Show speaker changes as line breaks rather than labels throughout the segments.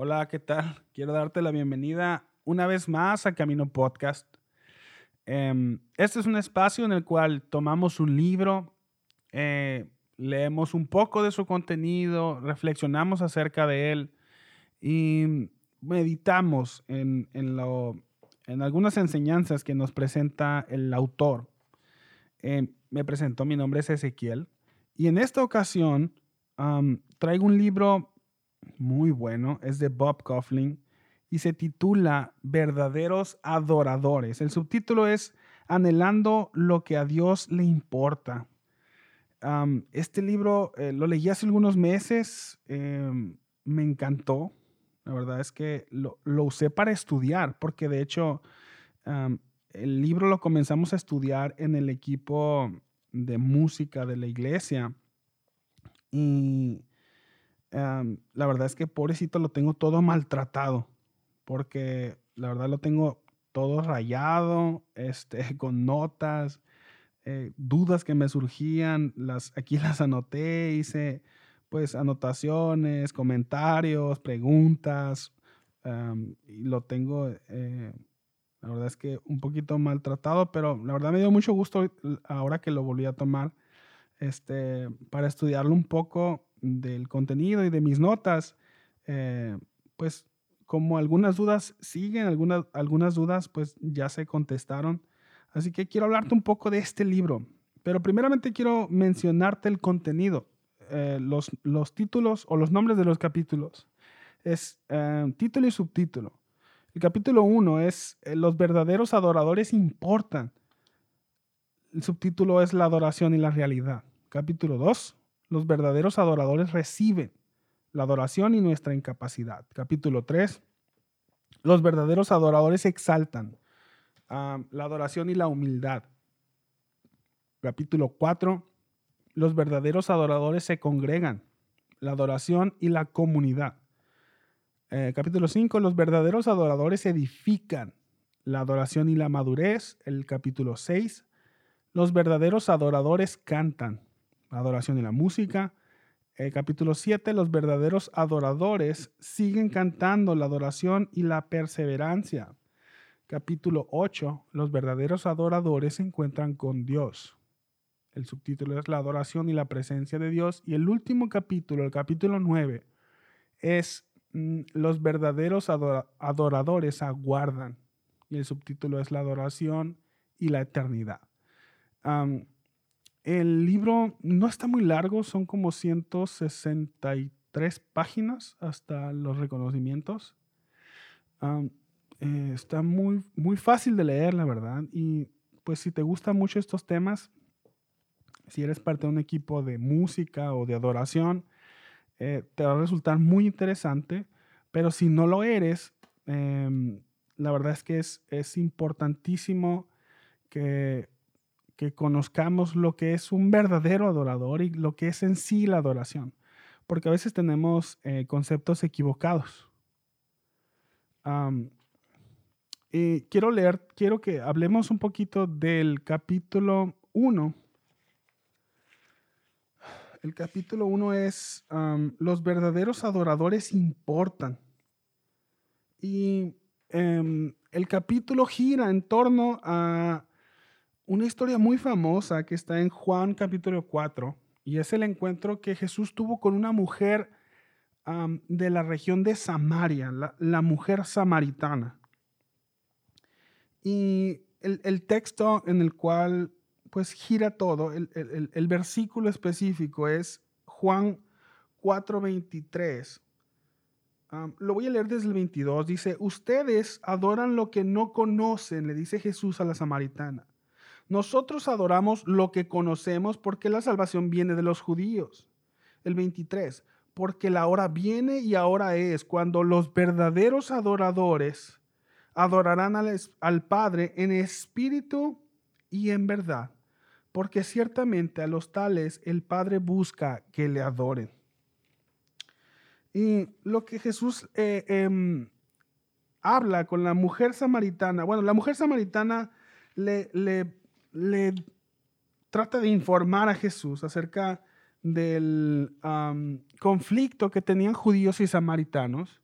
Hola, ¿qué tal? Quiero darte la bienvenida una vez más a Camino Podcast. Em, este es un espacio en el cual tomamos un libro, eh, leemos un poco de su contenido, reflexionamos acerca de él y meditamos en, en, algunas enseñanzas que nos presenta el autor. Em, me presentó, mi nombre es Ezequiel y en esta ocasión traigo un libro muy bueno, es de Bob Coughlin y se titula Verdaderos Adoradores. El subtítulo es Anhelando lo que a Dios le importa. este libro eh, lo leí hace algunos meses, em, me encantó. La verdad es que lo, usé para estudiar, porque de hecho el libro lo comenzamos a estudiar en el equipo de música de la iglesia. Y la verdad es que pobrecito lo tengo todo maltratado, porque la verdad lo tengo todo rayado, este, con notas, eh, dudas que me surgían, las, aquí las anoté, hice pues anotaciones, comentarios, preguntas, y lo tengo, eh, la verdad es que un poquito maltratado, pero la verdad me dio mucho gusto ahora que lo volví a tomar, este, para estudiarlo un poco del contenido y de mis notas, eh, pues como algunas dudas siguen, algunas, algunas dudas pues ya se contestaron. Así que quiero hablarte un poco de este libro, pero primeramente quiero mencionarte el contenido, eh, los, los, títulos o los nombres de los capítulos. Es eh, título y subtítulo. El capítulo 1 es Los verdaderos adoradores importan. El subtítulo es La adoración y la realidad. Capítulo 2, los verdaderos adoradores reciben la adoración y nuestra incapacidad. Capítulo 3. Los verdaderos adoradores exaltan la adoración y la humildad. Capítulo 4. Los verdaderos adoradores se congregan. La adoración y la comunidad. Eh, capítulo 5. Los verdaderos adoradores edifican. La adoración y la madurez. El capítulo 6. Los verdaderos adoradores cantan adoración y la música. El capítulo 7, los verdaderos adoradores siguen cantando la adoración y la perseverancia. Capítulo 8, los verdaderos adoradores se encuentran con Dios. El subtítulo es la adoración y la presencia de Dios. Y el último capítulo, el capítulo 9, es mm, los verdaderos adoradores aguardan. Y el subtítulo es la adoración y la eternidad. El libro no está muy largo, son como 163 páginas hasta los reconocimientos. Eh, está muy, muy fácil de leer, la verdad. Y pues si te gustan mucho estos temas, si eres parte de un equipo de música o de adoración, eh, te va a resultar muy interesante. Pero si no lo eres, em, la verdad es que es, es importantísimo que que conozcamos lo que es un verdadero adorador y lo que es en sí la adoración. Porque a veces tenemos eh, conceptos equivocados. y quiero leer, quiero que hablemos un poquito del capítulo 1. El capítulo 1 es los verdaderos adoradores importan. Y em, el capítulo gira en torno a una historia muy famosa que está en Juan capítulo 4 y es el encuentro que Jesús tuvo con una mujer de la región de Samaria, la, mujer samaritana. Y el, texto en el cual pues gira todo, el, versículo específico es Juan 4:23. lo voy a leer desde el 22. Dice, ustedes adoran lo que no conocen, le dice Jesús a la samaritana. Nosotros adoramos lo que conocemos porque la salvación viene de los judíos. El 23, porque la hora viene y ahora es cuando los verdaderos adoradores adorarán al, Padre en espíritu y en verdad, porque ciertamente a los tales el Padre busca que le adoren. Y lo que Jesús eh, em, habla con la mujer samaritana, bueno, la mujer samaritana le, le le trata de informar a Jesús acerca del conflicto que tenían judíos y samaritanos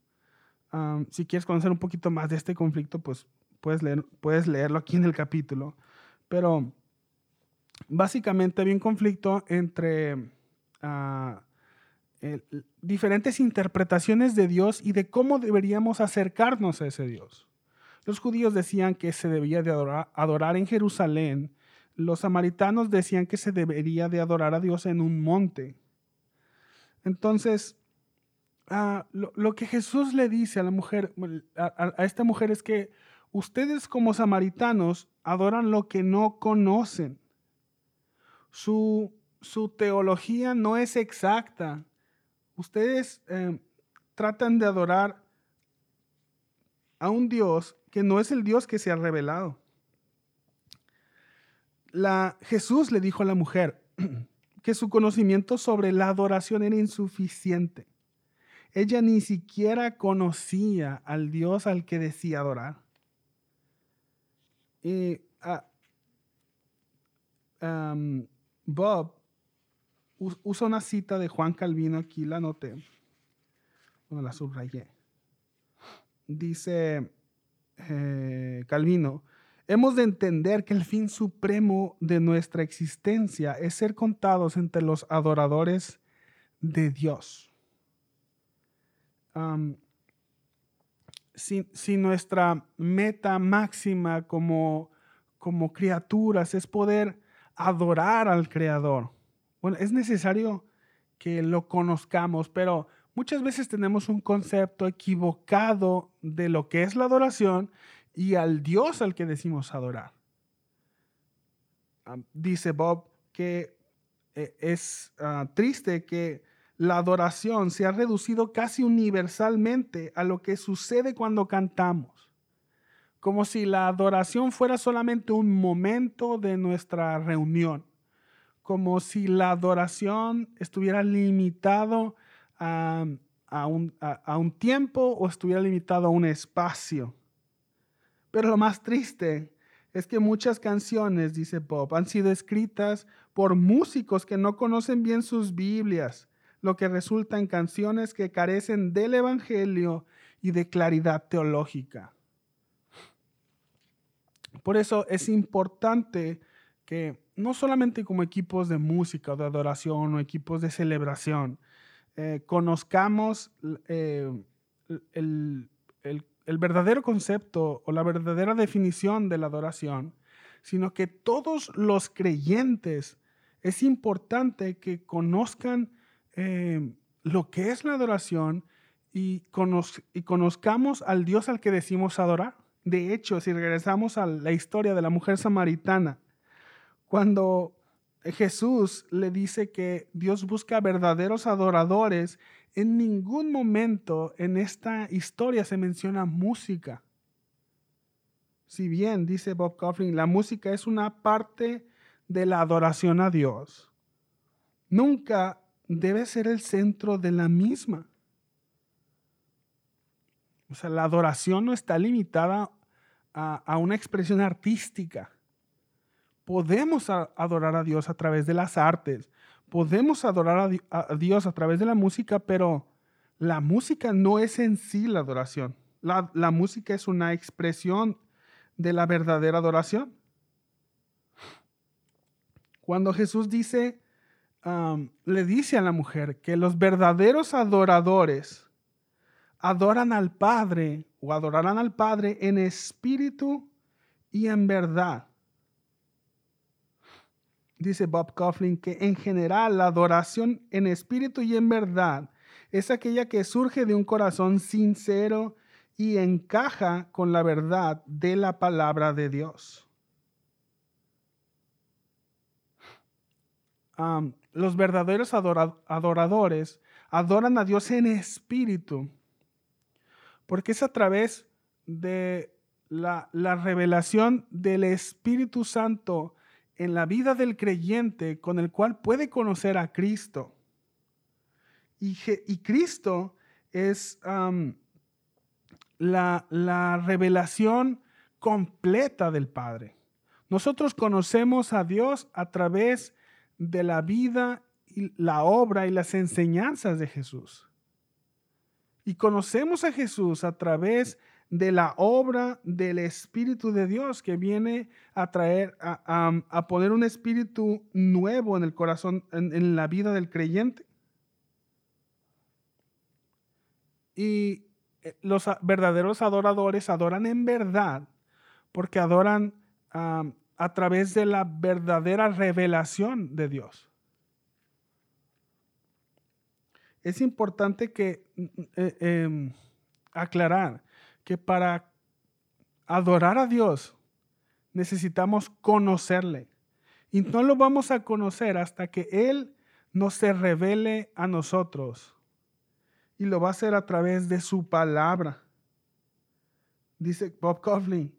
si quieres conocer un poquito más de este conflicto, pues puedes, puedes leerlo aquí en el capítulo. Pero básicamente había un conflicto entre ah, diferentes interpretaciones de Dios y de cómo deberíamos acercarnos a ese Dios. Los judíos decían que se debía de adorar, en Jerusalén. Los samaritanos decían que se debería de adorar a Dios en un monte. Entonces, ah, lo, que Jesús le dice a la mujer, a, esta mujer es que ustedes como samaritanos adoran lo que no conocen. Su, teología no es exacta. Ustedes eh, tratan de adorar a un Dios que no es el Dios que se ha revelado. La, Jesús le dijo a la mujer que su conocimiento sobre la adoración era insuficiente. Ella ni siquiera conocía al Dios al que decía adorar. Y ah, Bob usa una cita de Juan Calvino, aquí la anoté, la subrayé. Dice, eh, Calvino, hemos de entender que el fin supremo de nuestra existencia es ser contados entre los adoradores de Dios. si, nuestra meta máxima como, como criaturas es poder adorar al Creador, bueno, es necesario que lo conozcamos, pero muchas veces tenemos un concepto equivocado de lo que es la adoración y al Dios al que decimos adorar. Ah, dice Bob que eh, es ah, triste que la adoración se ha reducido casi universalmente a lo que sucede cuando cantamos, como si la adoración fuera solamente un momento de nuestra reunión, como si la adoración estuviera limitado a, un, a, un tiempo o estuviera limitado a un espacio. Pero lo más triste es que muchas canciones, dice Bob, han sido escritas por músicos que no conocen bien sus Biblias, lo que resulta en canciones que carecen del Evangelio y de claridad teológica. Por eso es importante que no solamente como equipos de música o de adoración o equipos de celebración, eh, conozcamos eh, el, verdadero concepto o la verdadera definición de la adoración, sino que todos los creyentes es importante que conozcan eh, lo que es la adoración y, y, conozcamos al Dios al que decimos adorar. De hecho, si regresamos a la historia de la mujer samaritana, cuando Jesús le dice que Dios busca verdaderos adoradores, en ningún momento en esta historia se menciona música. Si bien, dice Bob Coughlin, la música es una parte de la adoración a Dios, nunca debe ser el centro de la misma. O sea, la adoración no está limitada a, a una expresión artística. Podemos adorar a Dios a través de las artes, podemos adorar a Dios a través de la música, pero la música no es en sí la adoración. La, música es una expresión de la verdadera adoración. Cuando Jesús dice, le dice a la mujer que los verdaderos adoradores adoran al Padre o adorarán al Padre en espíritu y en verdad dice Bob Coughlin, que en general la adoración en espíritu y en verdad es aquella que surge de un corazón sincero y encaja con la verdad de la palabra de Dios. los verdaderos adoradores adoran a Dios en espíritu, porque es a través de la, la revelación del Espíritu Santo en la vida del creyente con el cual puede conocer a Cristo. Y, Cristo es la, la revelación completa del Padre. Nosotros conocemos a Dios a través de la vida, y la obra y las enseñanzas de Jesús. Y conocemos a Jesús a través de la obra del Espíritu de Dios que viene a traer, a, poner un espíritu nuevo en el corazón, en, la vida del creyente. Y eh, los verdaderos adoradores adoran en verdad porque adoran a través de la verdadera revelación de Dios. Es importante que eh, em, aclarar que para adorar a Dios necesitamos conocerle. Y no lo vamos a conocer hasta que Él nos se revele a nosotros. Y lo va a hacer a través de su palabra. Dice Bob Coughlin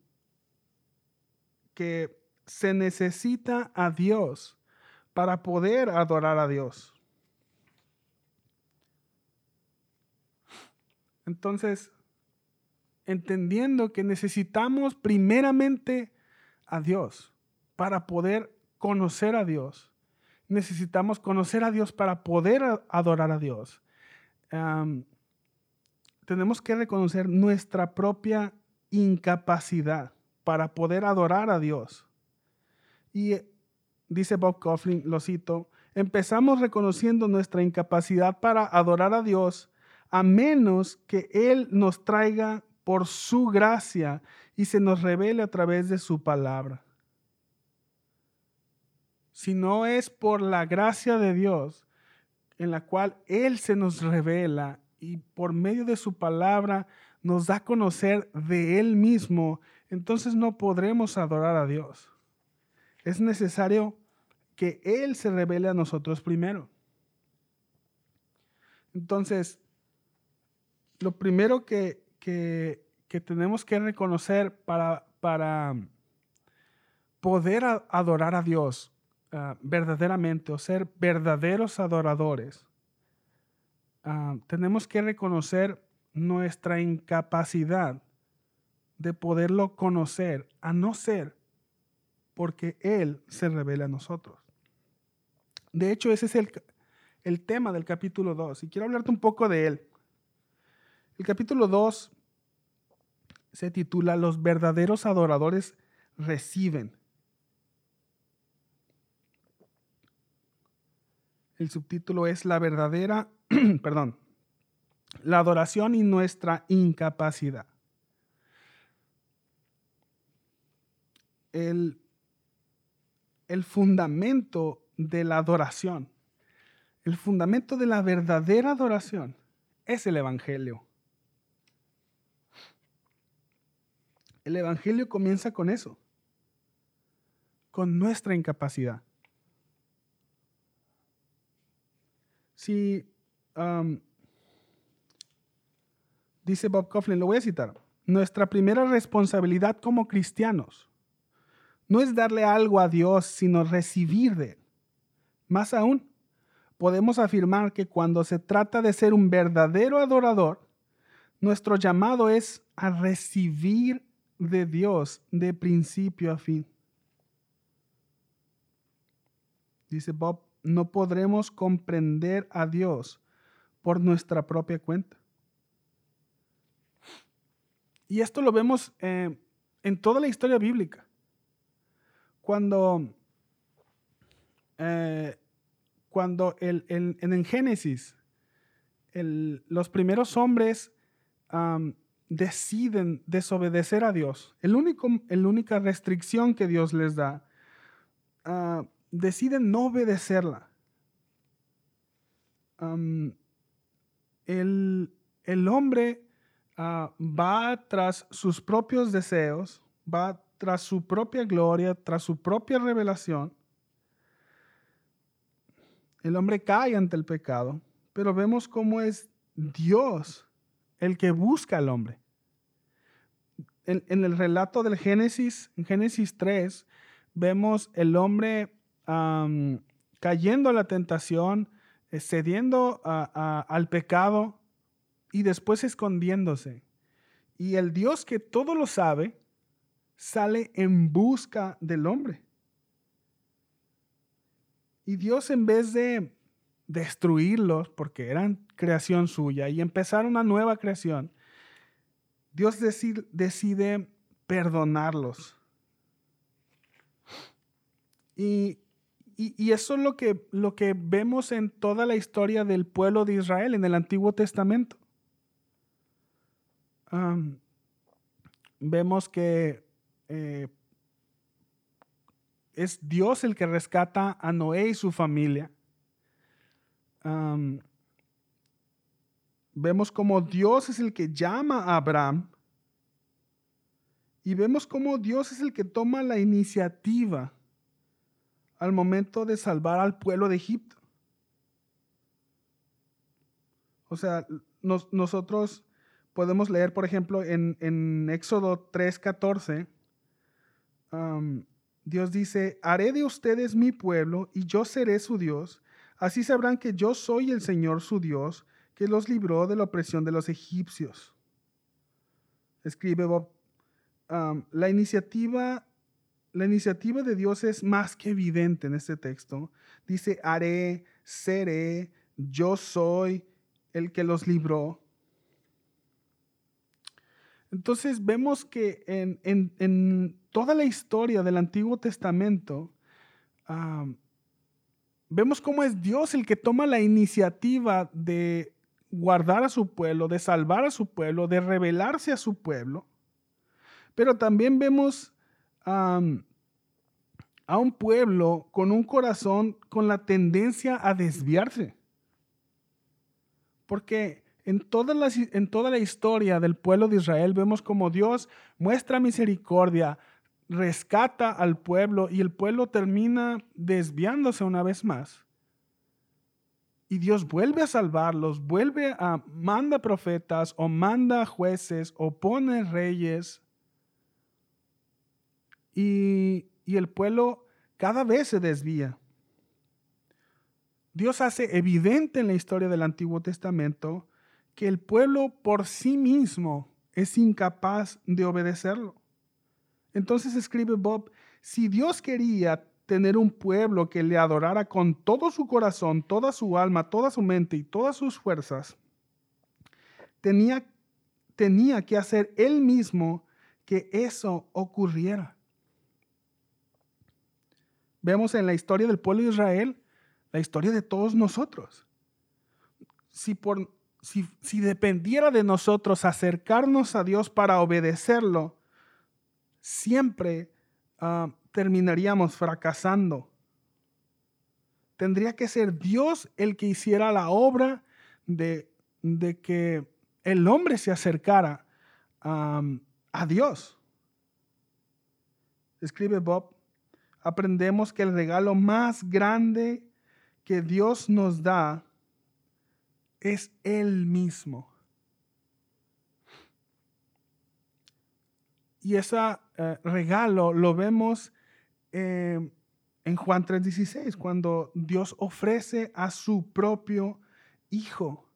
que se necesita a Dios para poder adorar a Dios. Entonces, entendiendo que necesitamos primeramente a Dios para poder conocer a Dios. Necesitamos conocer a Dios para poder adorar a Dios. tenemos que reconocer nuestra propia incapacidad para poder adorar a Dios. Y eh, dice Bob Coughlin, lo cito, empezamos reconociendo nuestra incapacidad para adorar a Dios a menos que Él nos traiga por su gracia y se nos revele a través de su palabra. Si no es por la gracia de Dios, en la cual Él se nos revela y por medio de su palabra nos da a conocer de Él mismo, entonces no podremos adorar a Dios. Es necesario que Él se revele a nosotros primero. Entonces, lo primero que que, tenemos que reconocer para, para poder adorar a Dios ah, verdaderamente o ser verdaderos adoradores, ah, tenemos que reconocer nuestra incapacidad de poderlo conocer, a no ser porque Él se revela a nosotros. De hecho, ese es el, el tema del capítulo 2 y quiero hablarte un poco de él. El capítulo 2 se titula Los verdaderos adoradores reciben. El subtítulo es La verdadera, perdón, la adoración y nuestra incapacidad. El, el fundamento de la adoración, el fundamento de la verdadera adoración es el Evangelio. El Evangelio comienza con eso, con nuestra incapacidad. Si, dice Bob Coughlin, lo voy a citar, nuestra primera responsabilidad como cristianos no es darle algo a Dios, sino recibir de Él. Más aún, podemos afirmar que cuando se trata de ser un verdadero adorador, nuestro llamado es a recibir de Dios de principio a fin. Dice Bob, no podremos comprender a Dios por nuestra propia cuenta. Y esto lo vemos eh, en toda la historia bíblica. Cuando, eh, cuando el, en Génesis los primeros hombres deciden desobedecer a Dios, el único, la única restricción que Dios les da, ah, deciden no obedecerla. el, hombre ah, va tras sus propios deseos, va tras su propia gloria, tras su propia revelación. El hombre cae ante el pecado, pero vemos cómo es Dios el que busca al hombre. En, el relato del Génesis, en Génesis 3, vemos el hombre cayendo a la tentación, eh, cediendo al pecado y después escondiéndose. Y el Dios que todo lo sabe, sale en busca del hombre. Y Dios en vez de destruirlos porque eran creación suya y empezar una nueva creación, Dios decide, perdonarlos. Y, eso es lo que, lo que vemos en toda la historia del pueblo de Israel en el Antiguo Testamento. vemos que eh, es Dios el que rescata a Noé y su familia. Vemos como Dios es el que llama a Abraham y vemos cómo Dios es el que toma la iniciativa al momento de salvar al pueblo de Egipto. O sea, nosotros podemos leer, por ejemplo, en, en Éxodo 3:14, Dios dice, haré de ustedes mi pueblo y yo seré su Dios. Así sabrán que yo soy el Señor su Dios, que los libró de la opresión de los egipcios. Escribe Bob la, iniciativa, la iniciativa de Dios es más que evidente en este texto. Dice, haré, seré, yo soy el que los libró. Entonces vemos que en, toda la historia del Antiguo Testamento, vemos cómo es Dios el que toma la iniciativa de guardar a su pueblo, de salvar a su pueblo, de revelarse a su pueblo. Pero también vemos a un pueblo con un corazón con la tendencia a desviarse. Porque en toda, la, en toda la historia del pueblo de Israel vemos como Dios muestra misericordia, rescata al pueblo y el pueblo termina desviándose una vez más. Y Dios vuelve a salvarlos, vuelve a manda profetas o manda jueces o pone reyes y, el pueblo cada vez se desvía. Dios hace evidente en la historia del Antiguo Testamento que el pueblo por sí mismo es incapaz de obedecerlo. Entonces escribe Bob, si Dios quería tener un pueblo que le adorara con todo su corazón, toda su alma, toda su mente y todas sus fuerzas, tenía, tenía que hacer él mismo que eso ocurriera vemos en la historia del pueblo de Israel la historia de todos nosotros. Si, por, si, dependiera de nosotros acercarnos a Dios para obedecerlo, siempre ah, terminaríamos fracasando. Tendría que ser Dios el que hiciera la obra de, que el hombre se acercara a Dios. Escribe Bob, aprendemos que el regalo más grande que Dios nos da es Él mismo. Y ese eh, regalo lo vemos eh, en Juan 3:16, cuando Dios ofrece a su propio Hijo.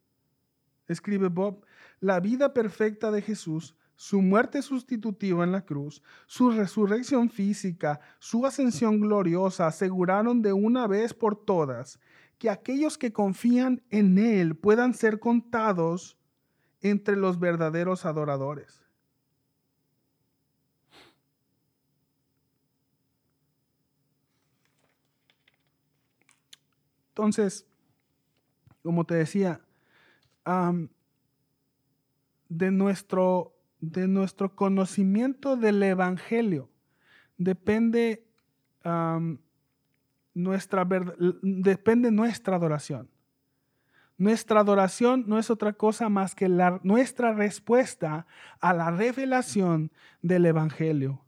Escribe Bob, la vida perfecta de Jesús su muerte sustitutiva en la cruz, su resurrección física, su ascensión gloriosa aseguraron de una vez por todas que aquellos que confían en Él puedan ser contados entre los verdaderos adoradores. Entonces, como te decía, de nuestro de nuestro conocimiento del Evangelio depende, nuestra, depende nuestra adoración. Nuestra adoración no es otra cosa más que la, nuestra respuesta a la revelación del Evangelio.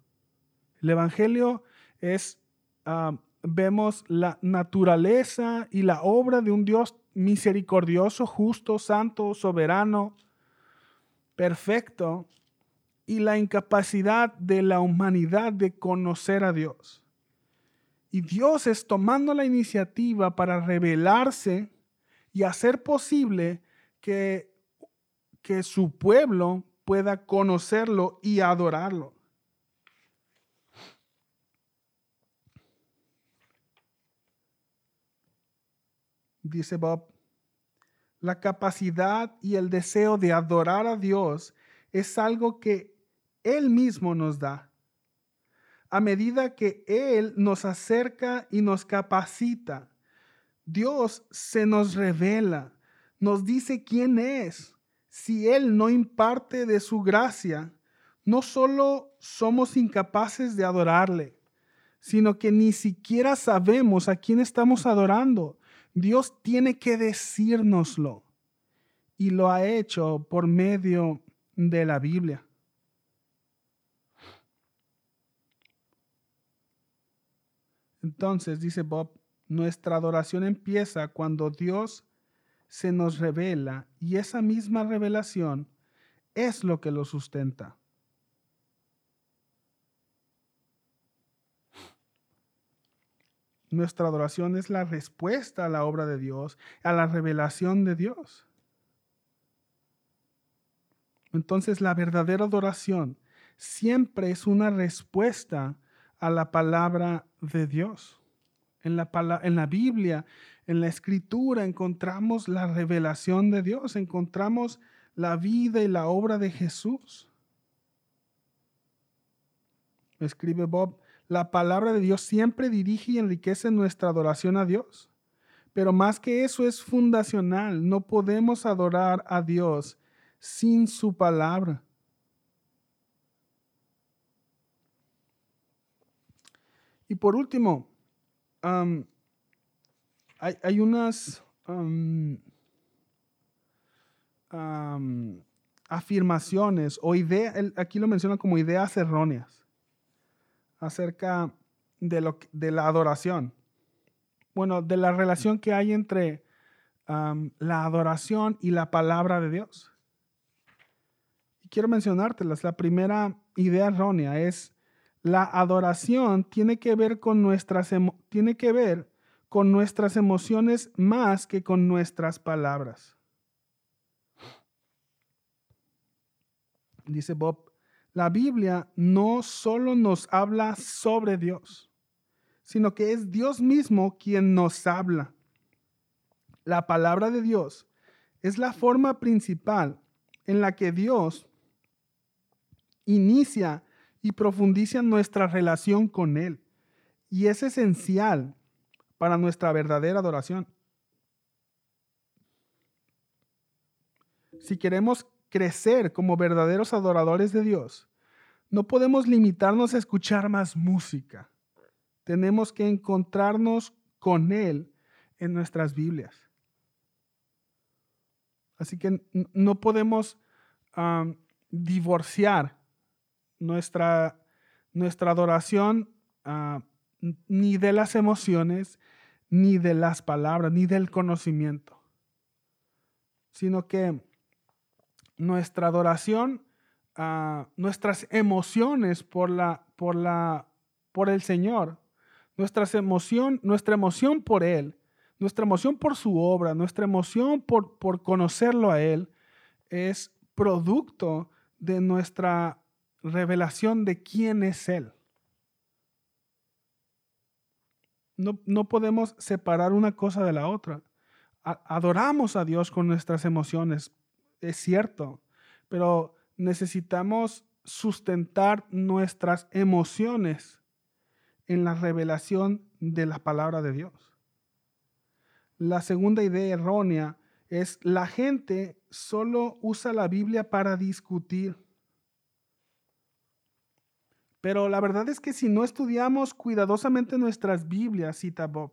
El Evangelio es, vemos la naturaleza y la obra de un Dios misericordioso, justo, santo, soberano, perfecto, y la incapacidad de la humanidad de conocer a Dios. Y Dios es tomando la iniciativa para revelarse y hacer posible que, que su pueblo pueda conocerlo y adorarlo. Dice Bob, la capacidad y el deseo de adorar a Dios es algo que Él mismo nos da. A medida que Él nos acerca y nos capacita, Dios se nos revela, nos dice quién es. Si Él no imparte de su gracia, no solo somos incapaces de adorarle, sino que ni siquiera sabemos a quién estamos adorando. Dios tiene que decírnoslo y lo ha hecho por medio de la Biblia. Entonces, dice Bob, nuestra adoración empieza cuando Dios se nos revela y esa misma revelación es lo que lo sustenta. Nuestra adoración es la respuesta a la obra de Dios, a la revelación de Dios. Entonces la verdadera adoración siempre es una respuesta a la palabra de Dios. En la, Biblia, en la escritura, encontramos la revelación de Dios, encontramos la vida y la obra de Jesús. Escribe Bob, la palabra de Dios siempre dirige y enriquece nuestra adoración a Dios. Pero más que eso es fundacional. No podemos adorar a Dios sin su palabra. Y por último, hay, unas afirmaciones o ideas, aquí lo menciona como ideas erróneas acerca de, lo, de la adoración. Bueno, de la relación que hay entre la adoración y la palabra de Dios. Y quiero mencionártelas. La primera idea errónea es la adoración tiene que ver con nuestras tiene que ver con nuestras emociones más que con nuestras palabras. Dice Bob la Biblia no solo nos habla sobre Dios, sino que es Dios mismo quien nos habla. La palabra de Dios es la forma principal en la que Dios inicia y profundiza nuestra relación con Él. Y es esencial para nuestra verdadera adoración. Si queremos crecer como verdaderos adoradores de Dios, no podemos limitarnos a escuchar más música. Tenemos que encontrarnos con Él en nuestras Biblias. Así que no podemos divorciar nuestra, nuestra adoración ah, ni de las emociones, ni de las palabras, ni del conocimiento, sino que nuestra adoración, ah, nuestras emociones por, la, por, la, por el Señor, nuestras emoción, nuestra emoción por Él, nuestra emoción por su obra, nuestra emoción por, por conocerlo a Él, es producto de nuestra revelación de quién es Él. No, no, podemos separar una cosa de la otra. Adoramos a Dios con nuestras emociones, es cierto, pero necesitamos sustentar nuestras emociones en la revelación de la palabra de Dios. La segunda idea errónea es la gente solo usa la Biblia para discutir. Pero la verdad es que si no estudiamos cuidadosamente nuestras Biblias, cita Bob,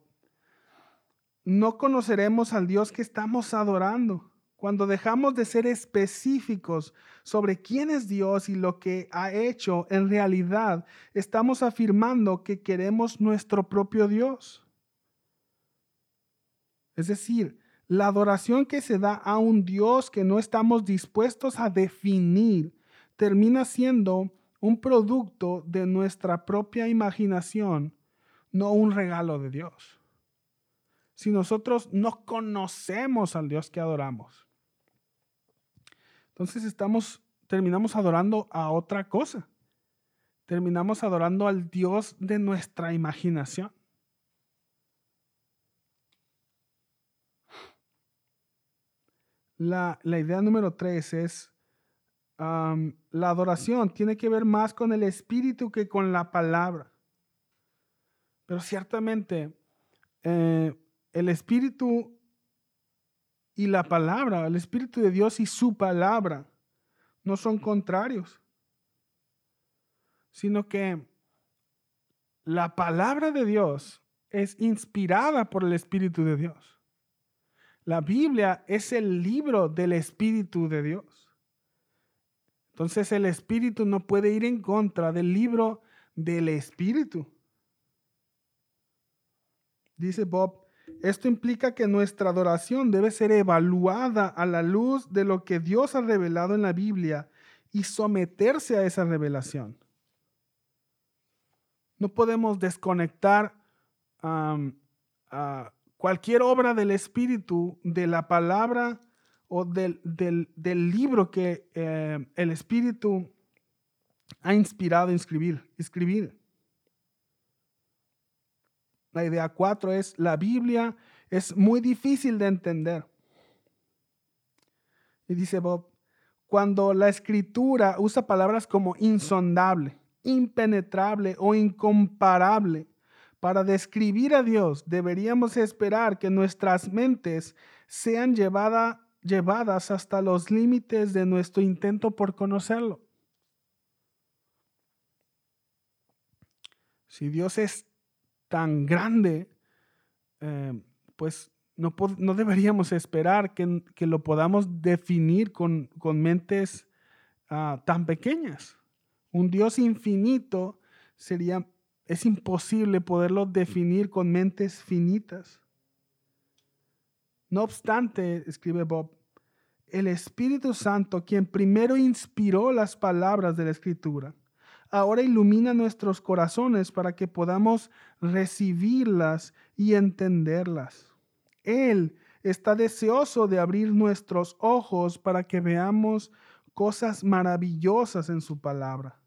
no conoceremos al Dios que estamos adorando. Cuando dejamos de ser específicos sobre quién es Dios y lo que ha hecho, en realidad estamos afirmando que queremos nuestro propio Dios. Es decir, la adoración que se da a un Dios que no estamos dispuestos a definir termina siendo un producto de nuestra propia imaginación, no un regalo de Dios. Si nosotros no conocemos al Dios que adoramos, entonces estamos, terminamos adorando a otra cosa. Terminamos adorando al Dios de nuestra imaginación. la, idea número tres es la adoración tiene que ver más con el espíritu que con la palabra. Pero ciertamente eh, el espíritu y la palabra, el espíritu de Dios y su palabra no son contrarios, sino que la palabra de Dios es inspirada por el Espíritu de Dios. La Biblia es el libro del Espíritu de Dios. Entonces el Espíritu no puede ir en contra del libro del Espíritu. Dice Bob, esto implica que nuestra adoración debe ser evaluada a la luz de lo que Dios ha revelado en la Biblia y someterse a esa revelación. No podemos desconectar cualquier obra del Espíritu de la palabra o del, libro que eh, el Espíritu ha inspirado a escribir. escribir. La idea cuatro es, la Biblia es muy difícil de entender. Y dice Bob, cuando la escritura usa palabras como insondable, impenetrable o incomparable para describir a Dios, deberíamos esperar que nuestras mentes sean llevadas hasta los límites de nuestro intento por conocerlo. Si Dios es tan grande, eh, pues no, no, deberíamos esperar que, lo podamos definir con, mentes ah, tan pequeñas. Un Dios infinito sería es imposible poderlo definir con mentes finitas. No obstante, escribe Bob, el Espíritu Santo, quien primero inspiró las palabras de la Escritura, ahora ilumina nuestros corazones para que podamos recibirlas y entenderlas. Él está deseoso de abrir nuestros ojos para que veamos cosas maravillosas en su palabra.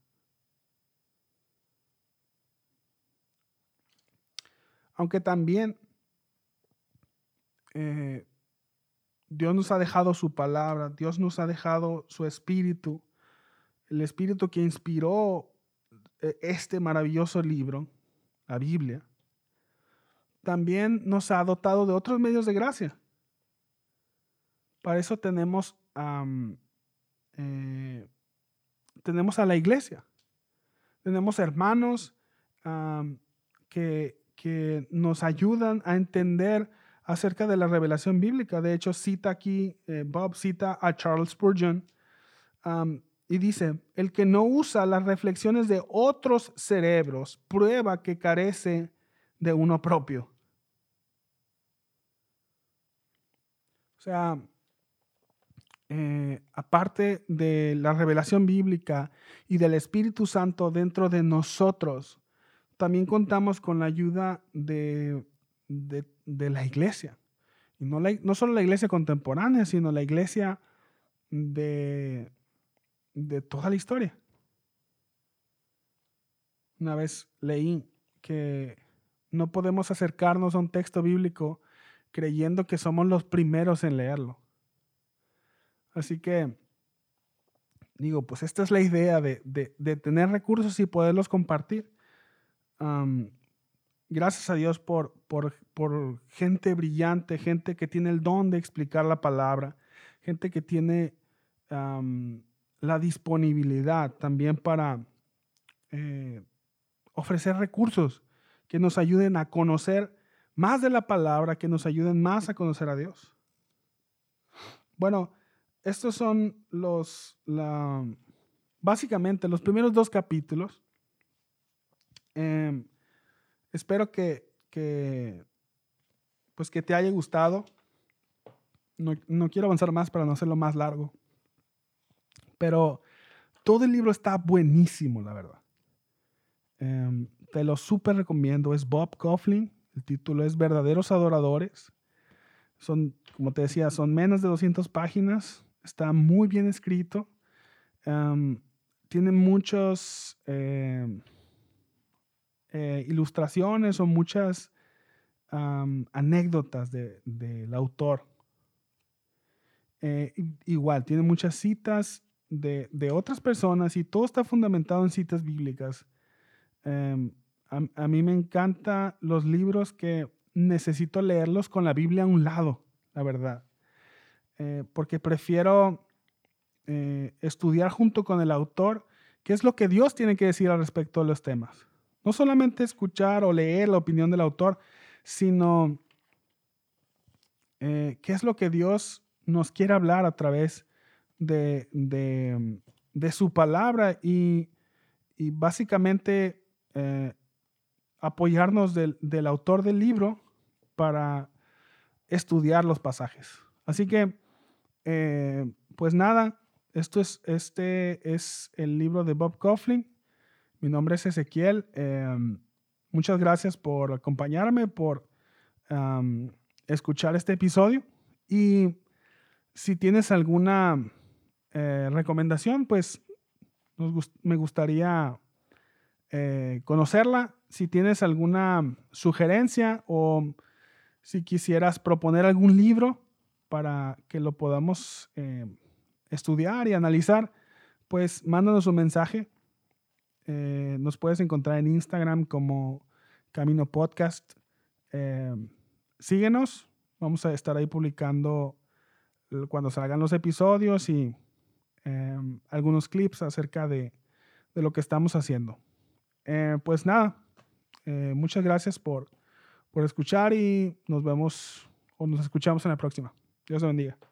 Aunque también eh, Dios nos ha dejado su palabra, Dios nos ha dejado su espíritu, el espíritu que inspiró este maravilloso libro, la Biblia, también nos ha dotado de otros medios de gracia. Para eso tenemos, eh, tenemos a la iglesia. Tenemos hermanos que que nos ayudan a entender acerca de la revelación bíblica. De hecho, cita aquí, eh, Bob cita a Charles Spurgeon y dice, el que no usa las reflexiones de otros cerebros prueba que carece de uno propio. O sea, eh, aparte de la revelación bíblica y del Espíritu Santo dentro de nosotros, también contamos con la ayuda de, la iglesia. Y no, no solo la iglesia contemporánea, sino la iglesia de, de toda la historia. Una vez leí que no podemos acercarnos a un texto bíblico creyendo que somos los primeros en leerlo. Así que, digo, pues esta es la idea de, de tener recursos y poderlos compartir gracias a Dios por, por, gente brillante, gente que tiene el don de explicar la palabra, gente que tiene la disponibilidad también para eh, ofrecer recursos que nos ayuden a conocer más de la palabra, que nos ayuden más a conocer a Dios. Bueno, estos son los, básicamente los primeros dos capítulos Em, espero que, pues que te haya gustado. No, quiero avanzar más para no hacerlo más largo. Pero todo el libro está buenísimo, la verdad. Em, te lo súper recomiendo. Es Bob Coughlin. El título es Verdaderos Adoradores. Son, como te decía, son menos de 200 páginas. Está muy bien escrito. Em, tiene muchos eh, ilustraciones o muchas anécdotas del autor. eh, igual, tiene muchas citas de, otras personas y todo está fundamentado en citas bíblicas. Em, a, mí me encantan los libros que necesito leerlos con la Biblia a un lado, la verdad. Eh, porque prefiero eh, estudiar junto con el autor qué es lo que Dios tiene que decir al respecto de los temas. No solamente escuchar o leer la opinión del autor, sino qué es lo que Dios nos quiere hablar a través de, su palabra y, básicamente eh, apoyarnos del, autor del libro para estudiar los pasajes. Así que, eh, pues nada, esto es, este es el libro de Bob Coughlin. Mi nombre es Ezequiel. Em, muchas gracias por acompañarme, por escuchar este episodio. Y si tienes alguna eh, recomendación, pues me gustaría eh, conocerla. Si tienes alguna sugerencia o si quisieras proponer algún libro para que lo podamos eh, estudiar y analizar, pues mándanos un mensaje. nos puedes encontrar en Instagram como Camino Podcast. síguenos, vamos a estar ahí publicando cuando salgan los episodios y em, algunos clips acerca de, lo que estamos haciendo. Eh, pues nada, eh, muchas gracias por, por escuchar y nos vemos o nos escuchamos en la próxima. Dios te bendiga.